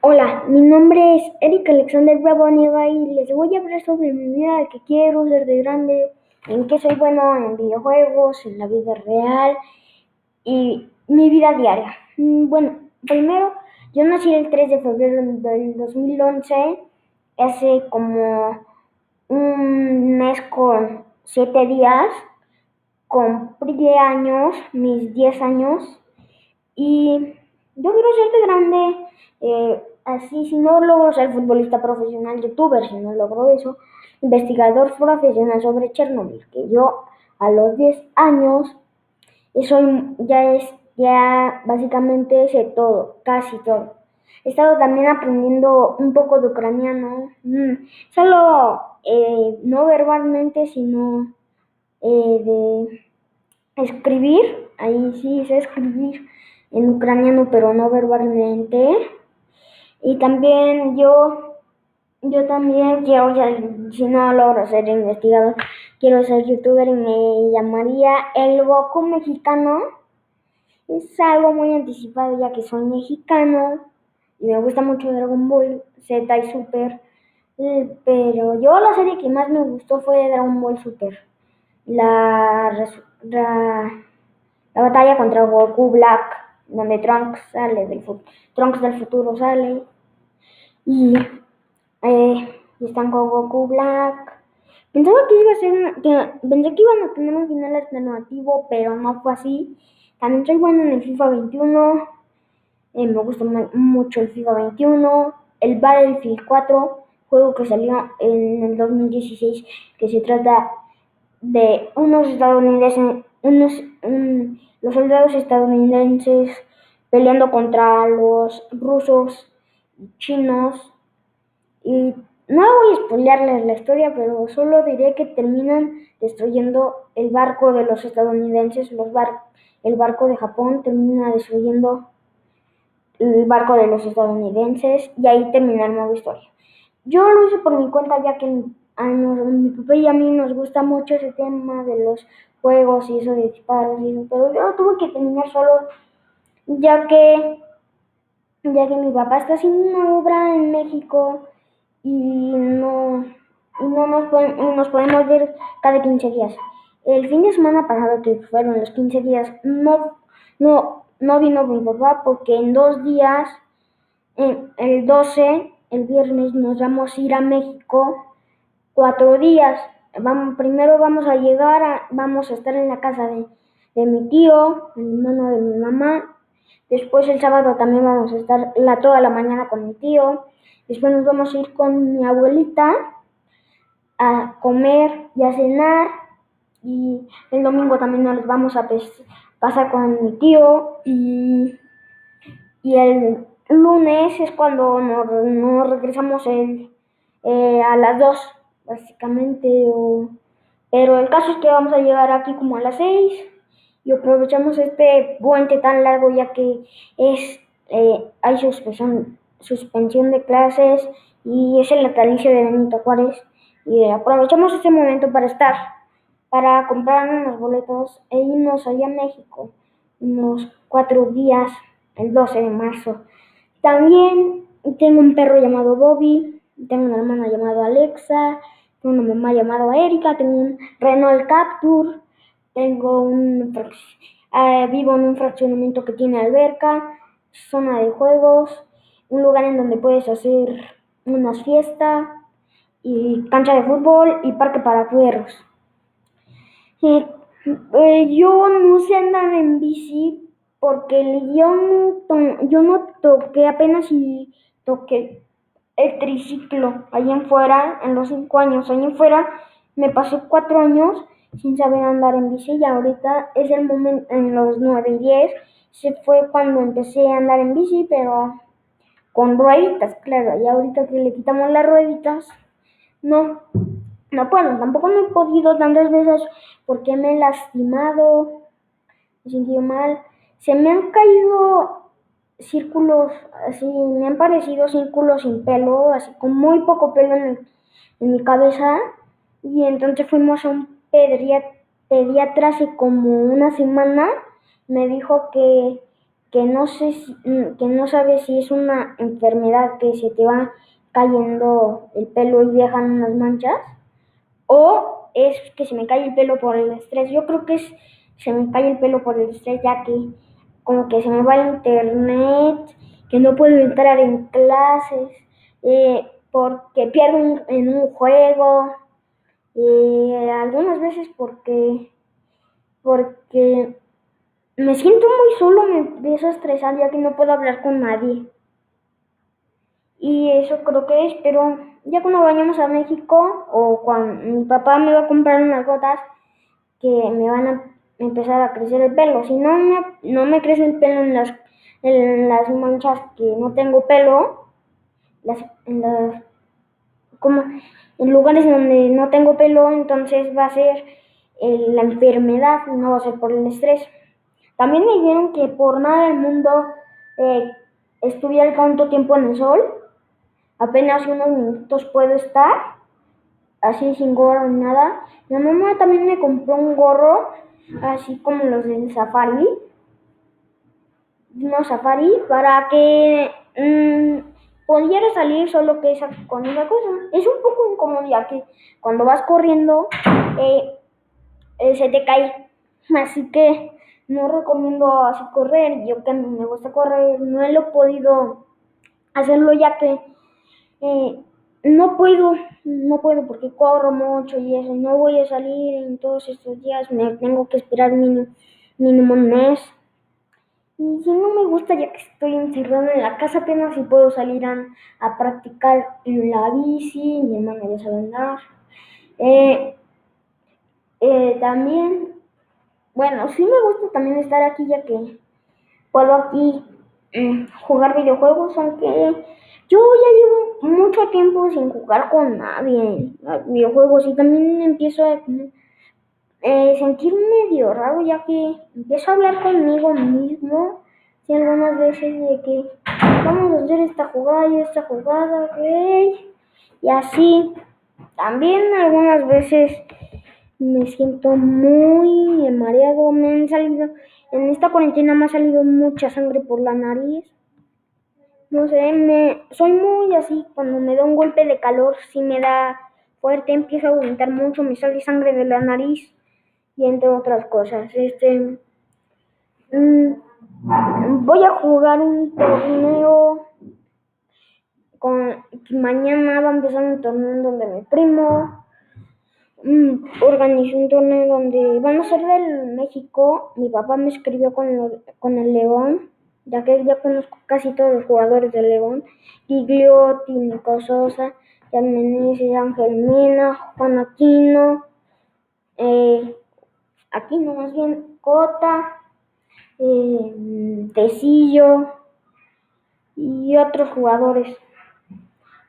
Hola, mi nombre es Eric Alexander Bravo y les voy a hablar sobre mi vida, qué quiero ser de grande, en qué soy bueno en videojuegos, en la vida real y mi vida diaria. Mm, bueno, primero, yo nací el 3 de febrero del 2011, hace como un mes con 7 días, cumplí años, mis 10 años, y yo quiero ser de grande eh, así, si no logro ser futbolista profesional, youtuber, si no logro eso, investigador profesional sobre Chernobyl, que yo a los 10 años eso ya es, ya básicamente sé todo, casi todo. He estado también aprendiendo un poco de ucraniano, mm, solo eh, no verbalmente, sino eh, de escribir, ahí sí sé escribir en ucraniano, pero no verbalmente. Y también yo, yo también quiero ser, si no logro ser investigador, quiero ser youtuber y me llamaría El Goku Mexicano. Es algo muy anticipado ya que soy mexicano y me gusta mucho Dragon Ball Z y Super. Eh, pero yo la serie que más me gustó fue Dragon Ball Super. La, la, la batalla contra Goku Black donde Trunks sale del Trunks del futuro sale y, eh, están con Goku Black. Pensaba que iba a ser que pensé que iban a tener un final alternativo, pero no fue así. También soy bueno en el FIFA 21. Eh, me gusta mucho el FIFA 21. El Battlefield 4, juego que salió en el 2016, que se trata de unos estadounidenses, unos, los soldados estadounidenses peleando contra los rusos y chinos. Y no voy a spoilearles la historia, pero solo diré que terminan destruyendo el barco de los estadounidenses, los bar el barco de Japón termina destruyendo el barco de los estadounidenses y ahí termina el nuevo historia. Yo lo hice por mi cuenta ya que a mi papá y a mí nos gusta mucho ese tema de los juegos y eso de disparos eso, pero yo tuve que terminar solo ya que, ya que mi papá está haciendo una obra en México y no, no nos, nos podemos ver cada 15 días. El fin de semana pasado, que fueron los 15 días, no, no, no vino mi papá porque en dos días, el 12, el viernes, nos vamos a ir a México cuatro días. Primero vamos a llegar, vamos a estar en la casa de, de mi tío, el hermano de mi mamá. Después el sábado también vamos a estar la, toda la mañana con mi tío. Después nos vamos a ir con mi abuelita a comer y a cenar. Y el domingo también nos vamos a pasar con mi tío. Y, y el lunes es cuando nos, regresamos eh, a las 2 básicamente. Pero el caso es que vamos a llegar aquí como a las 6 y aprovechamos este puente tan largo ya que es eh, hay suspensión, suspensión de clases y es el natalicio de Benito Juárez y aprovechamos este momento para estar, para comprar unos boletos e irnos allá a México unos cuatro días, el 12 de marzo. También tengo un perro llamado Bobby, tengo una hermana llamada Alexa, tengo una mamá llamada Erika, tengo un Renault Capture, tengo un eh, vivo en un fraccionamiento que tiene alberca, zona de juegos, un lugar en donde puedes hacer unas fiestas y cancha de fútbol y parque para perros. Eh, yo no sé andar en bici porque yo no, yo no toqué apenas y toqué el triciclo allá en fuera, en los cinco años, allá en fuera me pasé cuatro años sin saber andar en bici y ahorita es el momento, en los nueve y diez, se fue cuando empecé a andar en bici, pero con rueditas, claro, y ahorita que le quitamos las rueditas, no, no puedo, tampoco me he podido tantas veces porque me he lastimado, me he sentido mal, se me han caído círculos, así, me han parecido círculos sin pelo, así con muy poco pelo en, en mi cabeza, y entonces fuimos a un pediatra hace como una semana, me dijo que, que no sé que no sabes si es una enfermedad que se te va cayendo el pelo y dejan unas manchas o es que se me cae el pelo por el estrés. Yo creo que es se me cae el pelo por el estrés ya que como que se me va el internet, que no puedo entrar en clases, eh, porque pierdo en un juego, y algunas veces porque, porque me siento muy solo, me empiezo a estresar ya que no puedo hablar con nadie. Y eso creo que es, pero ya cuando vayamos a México o cuando mi papá me va a comprar unas gotas que me van a empezar a crecer el pelo. Si no me, no me crece el pelo en las, en las manchas que no tengo pelo, en lugares donde no tengo pelo, entonces va a ser eh, la enfermedad no va a ser por el estrés. También me dijeron que por nada del mundo eh, estuviera tanto tiempo en el sol, apenas unos minutos puedo estar, así sin gorro ni nada. Mi mamá también me compró un gorro, así como los del safari, no safari, para que mmm, pudiera salir, solo que esa, con esa cosa. Es un poco incómodo ya que cuando vas corriendo eh, eh, se te cae. Así que no recomiendo así correr. Yo que me gusta correr, no he podido hacerlo ya que eh, no puedo, no puedo porque corro mucho y eso. No voy a salir en todos estos días. Me tengo que esperar mínimo, un mes. Y si no me gusta ya que estoy encerrado en la casa apenas si puedo salir a, a practicar en la bici, mi hermana ya sabe andar. Eh, eh, también, bueno, sí me gusta también estar aquí ya que puedo aquí eh, jugar videojuegos, aunque yo ya llevo tiempo sin jugar con nadie videojuegos y también empiezo a eh, sentir medio raro ya que empiezo a hablar conmigo mismo y algunas veces de que vamos a hacer esta jugada y esta jugada, ok, y así. También algunas veces me siento muy mareado, me han salido, en esta cuarentena me ha salido mucha sangre por la nariz. No sé, me, soy muy así, cuando me da un golpe de calor, si me da fuerte, empiezo a vomitar mucho, me sale sangre de la nariz y entre otras cosas. Este, mm, voy a jugar un torneo con mañana va a empezar un torneo donde mi primo mm, organizó un torneo donde van a ser del México. Mi papá me escribió con, con el León, ya que ya conozco casi todos los jugadores del León. Gigliotti, Nico Sosa, Jan Ángel Mena, Juan Aquino, eh, aquí no más bien Cota, eh, Tecillo y otros jugadores.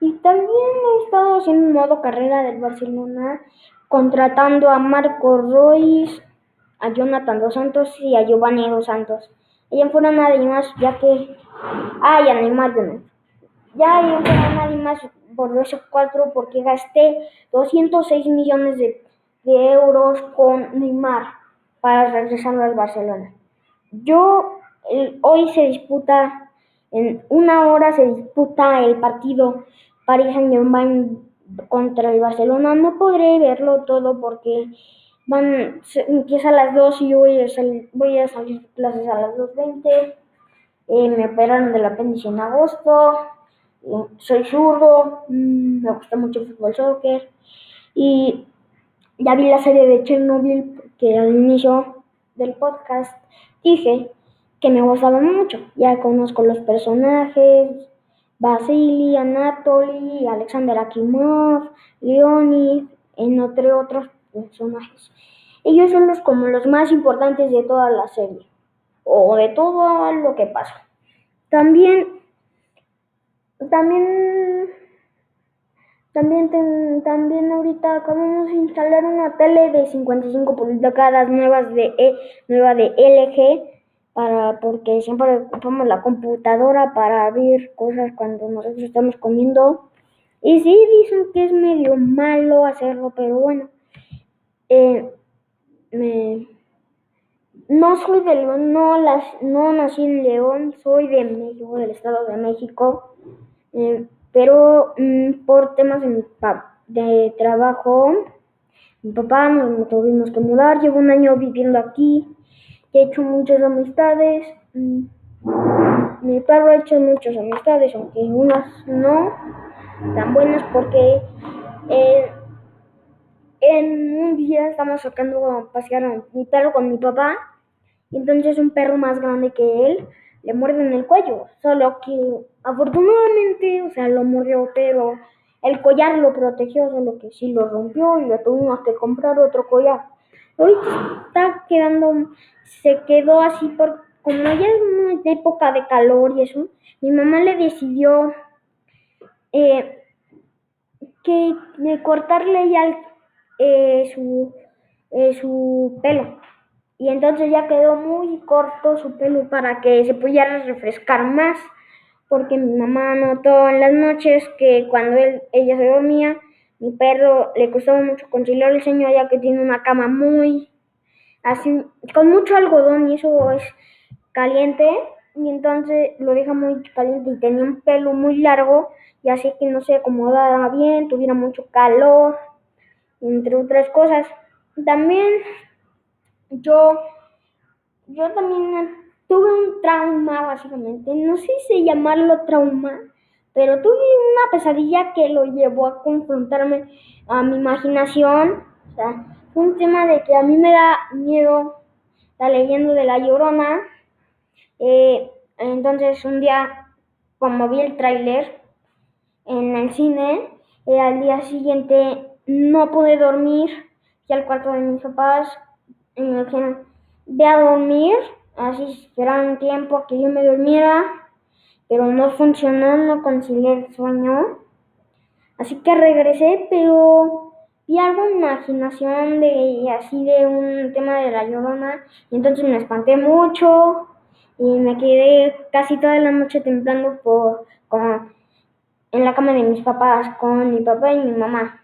Y también he estado haciendo un modo carrera del Barcelona, contratando a Marco Royce, a Jonathan Dos Santos y a Giovanni Dos Santos. Ellos fueron nadie más, ya que. Ah, y a Neymar Junior. Ya ellos fueron nadie más por esos cuatro, porque gasté 206 millones de de euros con Neymar para regresar al Barcelona. Yo, hoy se disputa, en una hora se disputa el partido Paris Saint Germain contra el Barcelona. No podré verlo todo porque van, empieza a las 2 y yo voy a, salir, voy a salir clases a las 2.20. Eh, me operaron del apéndice en agosto. Eh, soy zurdo, mm, me gusta mucho el fútbol soccer. Y ya vi la serie de Chernobyl que al inicio del podcast dije que me gustaba mucho. Ya conozco los personajes, Vasily, Anatoly, Alexander Akimov, Leonid, entre otros personajes. Ellos son los como los más importantes de toda la serie o de todo lo que pasa. También también también, también ahorita acabamos de instalar una tele de 55 pulgadas nuevas de e, nueva de LG para porque siempre ocupamos la computadora para ver cosas cuando nosotros estamos comiendo. Y sí dicen que es medio malo hacerlo, pero bueno. Eh, me, no soy de León, no, las, no nací en León, soy de México, del Estado de México, eh, pero mm, por temas de, de trabajo, mi papá nos tuvimos que mudar, llevo un año viviendo aquí, he hecho muchas amistades, mm, mi perro ha hecho muchas amistades, aunque unas no tan buenas porque eh, en un día estamos sacando a pasear mi perro con mi papá y entonces un perro más grande que él le muerde en el cuello, solo que afortunadamente, o sea, lo mordió, pero el collar lo protegió, solo que sí lo rompió y le tuvimos que comprar otro collar. Ahorita está quedando, se quedó así por, como ya es una época de calor y eso, mi mamá le decidió eh, que cortarle ya eh, su, su pelo. Y entonces ya quedó muy corto su pelo para que se pudiera refrescar más. Porque mi mamá notó en las noches que cuando él, ella se dormía, mi perro le costaba mucho conciliar el sueño ya que tiene una cama muy así, con mucho algodón y eso es caliente. Y entonces lo deja muy caliente y tenía un pelo muy largo y así que no se acomodara bien, tuviera mucho calor, entre otras cosas. También yo, yo también tuve un trauma, básicamente. No sé si llamarlo trauma, pero tuve una pesadilla que lo llevó a confrontarme a mi imaginación. Un tema de que a mí me da miedo la leyenda de la llorona. Eh, entonces, un día, como vi el tráiler en el cine, eh, al día siguiente no pude dormir. Fui al cuarto de mis papás y me dijeron, ve a dormir. Así esperaron un tiempo que yo me durmiera, pero no funcionó, no concilié el sueño. Así que regresé, pero vi algo imaginación de así de un tema de la llorona. Y entonces me espanté mucho y me quedé casi toda la noche temblando por, en la cama de mis papás con mi papá y mi mamá.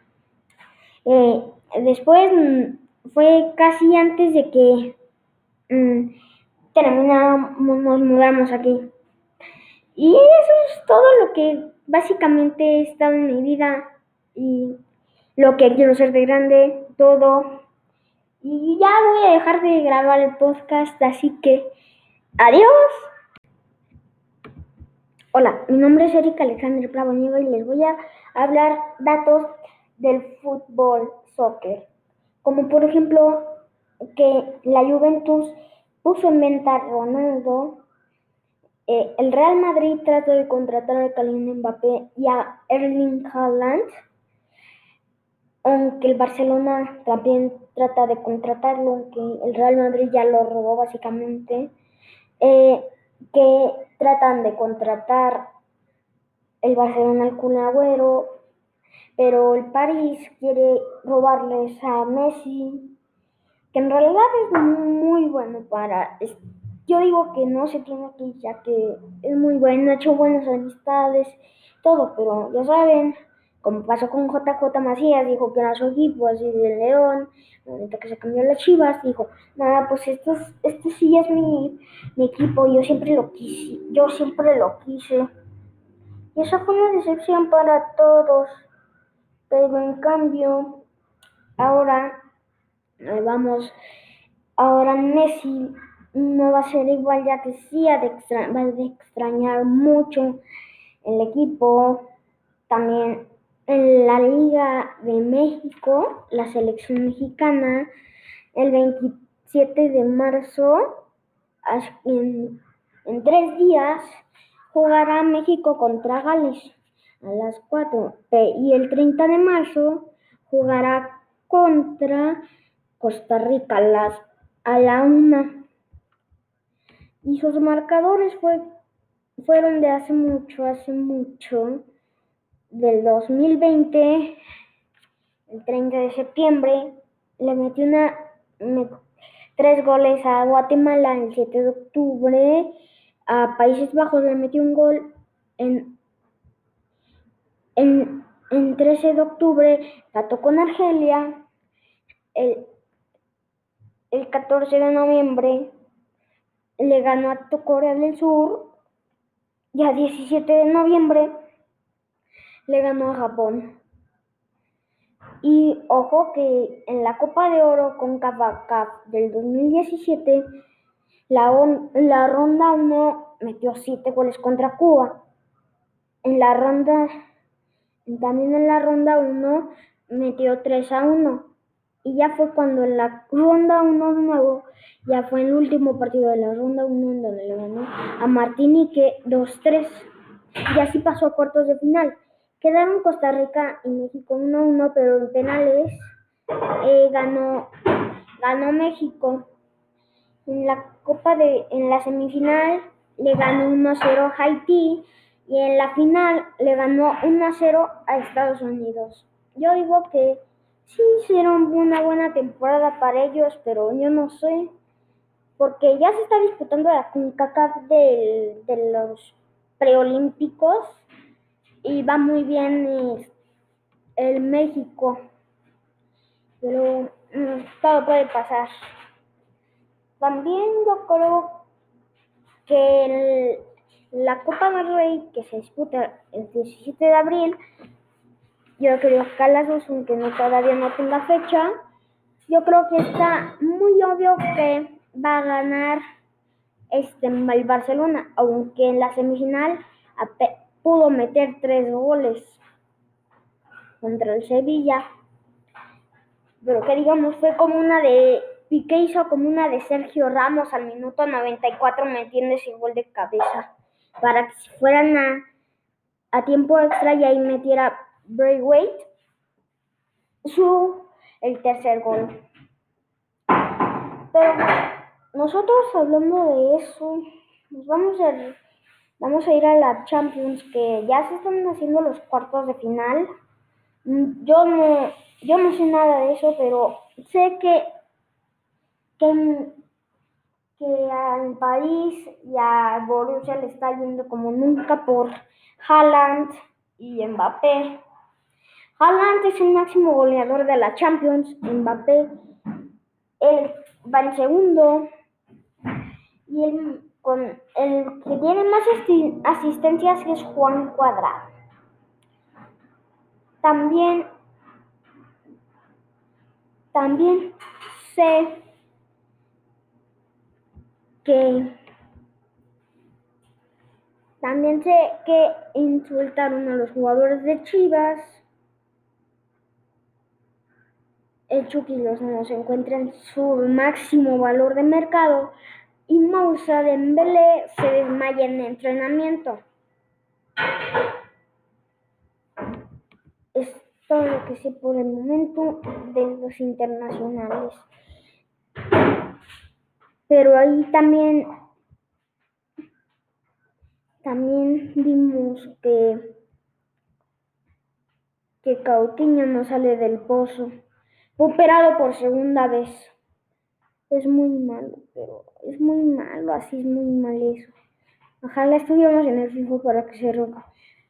Eh, después mm, fue casi antes de que mm, nos mudamos aquí. Y eso es todo lo que básicamente he estado en mi vida y lo que quiero ser de grande, todo. Y ya voy a dejar de grabar el podcast, así que adiós. Hola, mi nombre es Erika Alexander Bravo y les voy a hablar datos del fútbol, soccer. Como por ejemplo que la Juventus puso en venta a Ronaldo, eh, el Real Madrid trató de contratar a Kylian Mbappé y a Erling Haaland, aunque el Barcelona también trata de contratarlo, aunque el Real Madrid ya lo robó básicamente, eh, que tratan de contratar el Barcelona al Kun pero el París quiere robarles a Messi, que en realidad es muy bueno para... Yo digo que no se tiene aquí, ya que es muy bueno, ha hecho buenas amistades, todo, pero ya saben, como pasó con JJ Macías, dijo que era su equipo, así de León, ahorita que se cambió las Chivas, dijo, nada, pues este sí es mi, mi equipo, yo siempre lo quise, yo siempre lo quise. Y eso fue una decepción para todos. Pero en cambio, ahora vamos, ahora Messi no va a ser igual ya que sí va a extrañar mucho el equipo. También en la Liga de México, la selección mexicana, el 27 de marzo, en, en tres días, jugará México contra Gales a las 4 y el 30 de marzo jugará contra Costa Rica a, las, a la 1. Y sus marcadores fue, fueron de hace mucho, hace mucho, del 2020, el 30 de septiembre, le metió una, tres goles a Guatemala el 7 de octubre, a Países Bajos le metió un gol en en, 13 de octubre trató con Argelia. El, el 14 de noviembre le ganó a Corea del Sur y a 17 de noviembre le ganó a Japón. Y ojo que en la Copa de Oro con CAF del 2017, la, la ronda 1 metió 7 goles contra Cuba. En la ronda, también en la ronda 1 metió 3 a 1. Y ya fue cuando en la ronda 1 de nuevo, ya fue el último partido de la ronda 1 en donde le ganó a Martinique 2-3. Y así pasó a cuartos de final. Quedaron Costa Rica y México 1-1, pero en penales eh, ganó, ganó México. En la Copa de, en la semifinal le ganó 1-0 a Haití y en la final le ganó 1-0 a Estados Unidos. Yo digo que sí hicieron una buena temporada para ellos, pero yo no sé, porque ya se está disputando la CONCACAF de, los preolímpicos y va muy bien eh, el México, pero mm, todo puede pasar. También yo creo que la Copa del Rey que se disputa el 17 de abril, yo creo que a las dos, aunque no, todavía no tenga fecha, yo creo que está muy obvio que va a ganar este el Barcelona, aunque en la semifinal pudo meter tres goles contra el Sevilla. Pero que digamos fue como una de Piqué hizo como una de Sergio Ramos al minuto 94 metiendo ese gol de cabeza para que si fueran a, a tiempo extra y ahí metiera Braithwaite su el tercer gol. Pero nosotros hablando de eso, nos vamos a Vamos a ir a la Champions, que ya se están haciendo los cuartos de final. Mm, yo no, yo no sé nada de eso, pero sé que, que, que al París y a Borussia le está yendo como nunca por Haaland y Mbappé. Haaland es el máximo goleador de la Champions, Mbappé él va en segundo y él con el que tiene más asistencias es Juan Cuadrado. También, también sé que también sé que insultaron a los jugadores de Chivas. El Chucky los no se encuentra en su máximo valor de mercado y Moussa Dembélé se desmaya en entrenamiento. Es todo lo que sé por el momento de los internacionales. Pero ahí también también vimos que que Cautiño no sale del pozo. operado por segunda vez es muy malo, pero es muy malo, así es muy mal eso. Ojalá estuviéramos en el FIFA para que se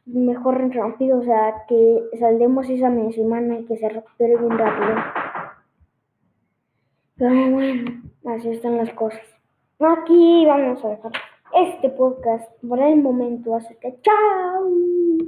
mejoren rápido, o sea, que saldemos esa semana y que se recupere bien rápido. Pero bueno, así están las cosas. Aquí vamos a dejar este podcast por el momento, así que chao.